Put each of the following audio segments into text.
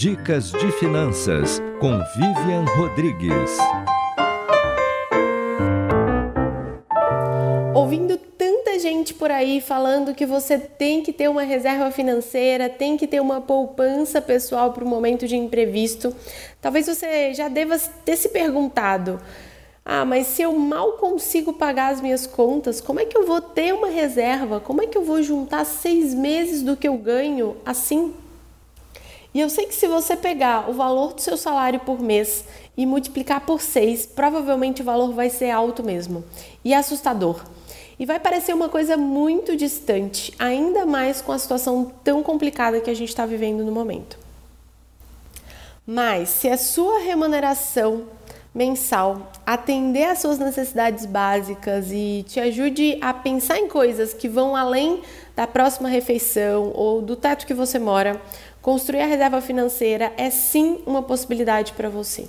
Dicas de Finanças com Vivian Rodrigues. Ouvindo tanta gente por aí falando que você tem que ter uma reserva financeira, tem que ter uma poupança pessoal para o momento de imprevisto, talvez você já deva ter se perguntado: ah, mas se eu mal consigo pagar as minhas contas, como é que eu vou ter uma reserva? Como é que eu vou juntar seis meses do que eu ganho assim? E eu sei que se você pegar o valor do seu salário por mês e multiplicar por seis, provavelmente o valor vai ser alto mesmo e assustador. E vai parecer uma coisa muito distante, ainda mais com a situação tão complicada que a gente está vivendo no momento. Mas se a sua remuneração mensal atender às suas necessidades básicas e te ajude a pensar em coisas que vão além da próxima refeição ou do teto que você mora, construir a reserva financeira é sim uma possibilidade para você.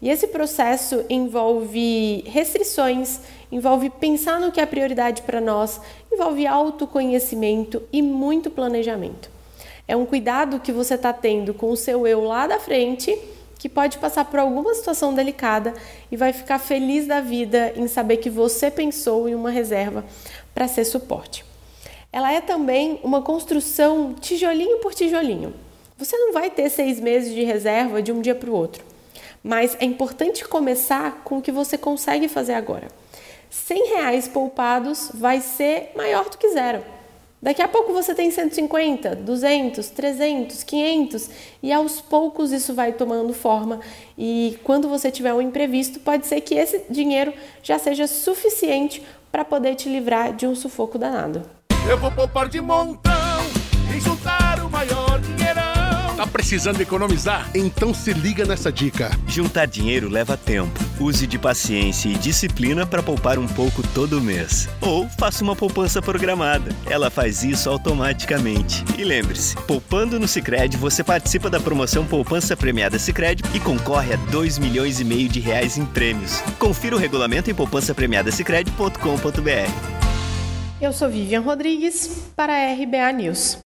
E esse processo envolve restrições, envolve pensar no que é prioridade para nós, envolve autoconhecimento e muito planejamento. É um cuidado que você está tendo com o seu eu lá da frente que pode passar por alguma situação delicada e vai ficar feliz da vida em saber que você pensou em uma reserva para ser suporte. Ela é também uma construção tijolinho por tijolinho. Você não vai ter seis meses de reserva de um dia para o outro, mas é importante começar com o que você consegue fazer agora. 100 reais poupados vai ser maior do que zero. Daqui a pouco você tem 150, 200, 300, 500 e aos poucos isso vai tomando forma. E quando você tiver um imprevisto, pode ser que esse dinheiro já seja suficiente para poder te livrar de um sufoco danado. Eu vou poupar de montão o maior. Tá precisando economizar? Então se liga nessa dica. Juntar dinheiro leva tempo. Use de paciência e disciplina para poupar um pouco todo mês. Ou faça uma poupança programada. Ela faz isso automaticamente. E lembre-se, poupando no Sicredi você participa da promoção Poupança Premiada Sicredi e concorre a 2 milhões e meio de reais em prêmios. Confira o regulamento em poupançapremiadasicredi.com.br. Eu sou Vivian Rodrigues para a RBA News.